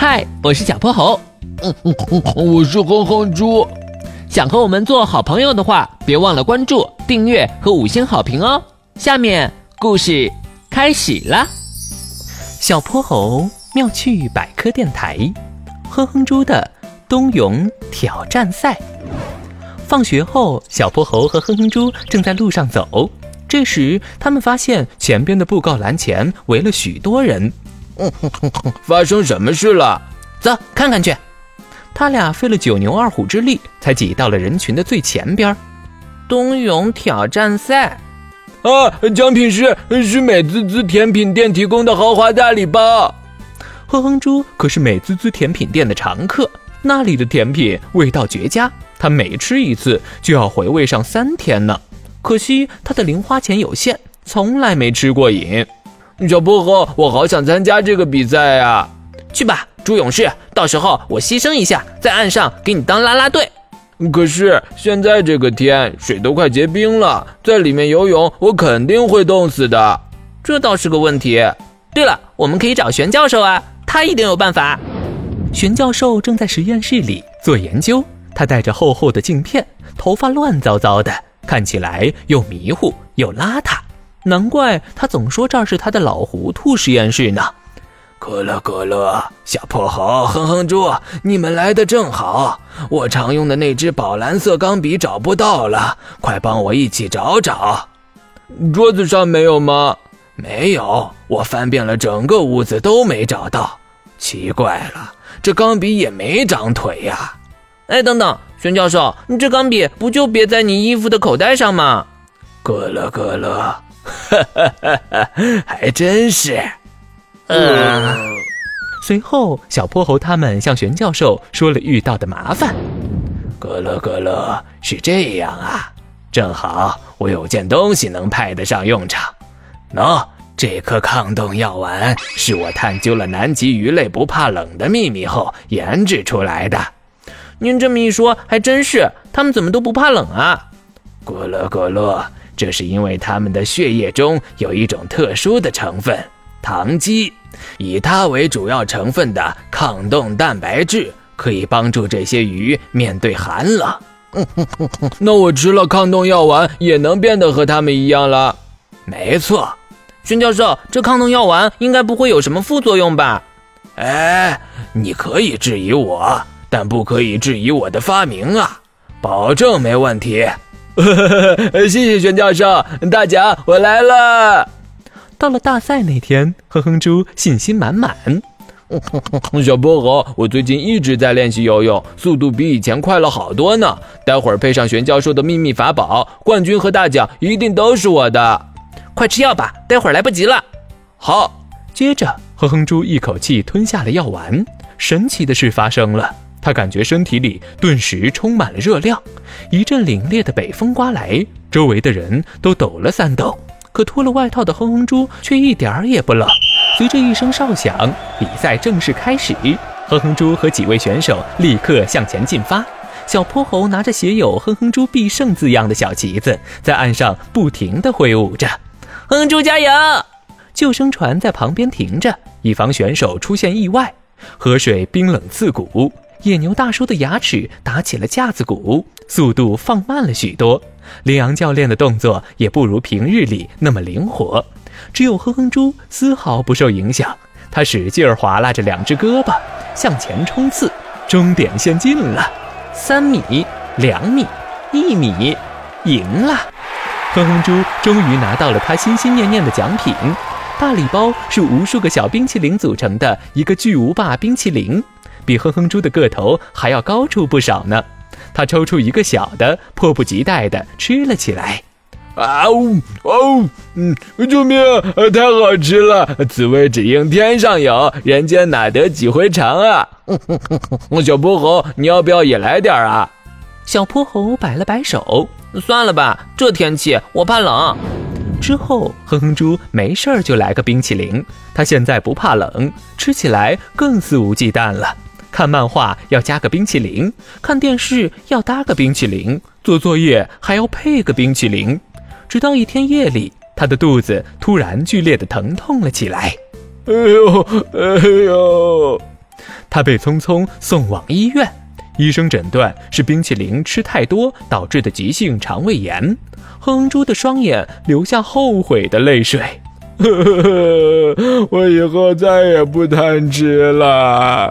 嗨，我是小泼猴。嗯嗯嗯，我是哼哼猪。想和我们做好朋友的话，别忘了关注、订阅和五星好评哦。下面故事开始了。小泼猴妙趣百科电台，哼哼猪的冬泳挑战赛。放学后，小泼猴和哼哼猪正在路上走。这时，他们发现前边的布告栏前围了许多人。发生什么事了？走，看看去。他俩费了九牛二虎之力，才挤到了人群的最前边。冬泳挑战赛，啊，奖品是是美滋滋甜品店提供的豪华大礼包。哼哼猪可是美滋滋甜品店的常客，那里的甜品味道绝佳，他每吃一次就要回味上三天呢。可惜他的零花钱有限，从来没吃过瘾。小泼猴，我好想参加这个比赛呀！去吧，猪勇士，到时候我牺牲一下，在岸上给你当啦啦队。可是现在这个天，水都快结冰了，在里面游泳，我肯定会冻死的。这倒是个问题。对了，我们可以找玄教授啊，他一定有办法。玄教授正在实验室里做研究，他戴着厚厚的镜片，头发乱糟糟的，看起来又迷糊又邋遢。难怪他总说这儿是他的老糊涂实验室呢。可乐可乐，小破猴，哼哼猪，你们来的正好。我常用的那支宝蓝色钢笔找不到了，快帮我一起找找。桌子上没有吗？没有，我翻遍了整个屋子都没找到。奇怪了，这钢笔也没长腿呀。哎，等等，玄教授，你这钢笔不就别在你衣服的口袋上吗？咯乐咯乐。哈哈哈哈还真是。嗯。随后，小泼猴他们向玄教授说了遇到的麻烦。咯乐咯乐，是这样啊，正好我有件东西能派得上用场。喏，这颗抗冻药丸是我探究了南极鱼类不怕冷的秘密后研制出来的。您这么一说，还真是，他们怎么都不怕冷啊？咯乐咯乐。这是因为它们的血液中有一种特殊的成分——糖基，以它为主要成分的抗冻蛋白质可以帮助这些鱼面对寒冷。那我吃了抗冻药丸也能变得和它们一样了？没错，孙教授，这抗冻药丸应该不会有什么副作用吧？哎，你可以质疑我，但不可以质疑我的发明啊！保证没问题。谢谢玄教授，大奖我来了。到了大赛那天，哼哼猪信心满满。小泼猴，我最近一直在练习游泳，速度比以前快了好多呢。待会儿配上玄教授的秘密法宝，冠军和大奖一定都是我的。快吃药吧，待会儿来不及了。好。接着，哼哼猪一口气吞下了药丸。神奇的事发生了。他感觉身体里顿时充满了热量，一阵凛冽的北风刮来，周围的人都抖了三抖，可脱了外套的哼哼猪却一点儿也不冷。随着一声哨响，比赛正式开始。哼哼猪和几位选手立刻向前进发，小泼猴拿着写有“哼哼猪必胜”字样的小旗子，在岸上不停地挥舞着。哼哼猪加油！救生船在旁边停着，以防选手出现意外。河水冰冷刺骨。野牛大叔的牙齿打起了架子鼓，速度放慢了许多。羚羊教练的动作也不如平日里那么灵活，只有哼哼猪丝毫不受影响。他使劲儿划拉着两只胳膊，向前冲刺。终点线近了，三米、两米、一米，赢了！哼哼猪终于拿到了他心心念念的奖品——大礼包，是无数个小冰淇淋组成的一个巨无霸冰淇淋。比哼哼猪的个头还要高出不少呢，他抽出一个小的，迫不及待地吃了起来。啊呜哦，嗯，救命！太好吃了，此味只应天上有人间哪得几回尝啊！小泼猴，你要不要也来点啊？小泼猴摆了摆手，算了吧，这天气我怕冷。之后，哼哼猪没事儿就来个冰淇淋，他现在不怕冷，吃起来更肆无忌惮了。看漫画要加个冰淇淋，看电视要搭个冰淇淋，做作业还要配个冰淇淋。直到一天夜里，他的肚子突然剧烈的疼痛了起来。哎呦，哎呦！他被匆匆送往医院，医生诊断是冰淇淋吃太多导致的急性肠胃炎。哼哼猪的双眼流下后悔的泪水。呵呵呵，我以后再也不贪吃了。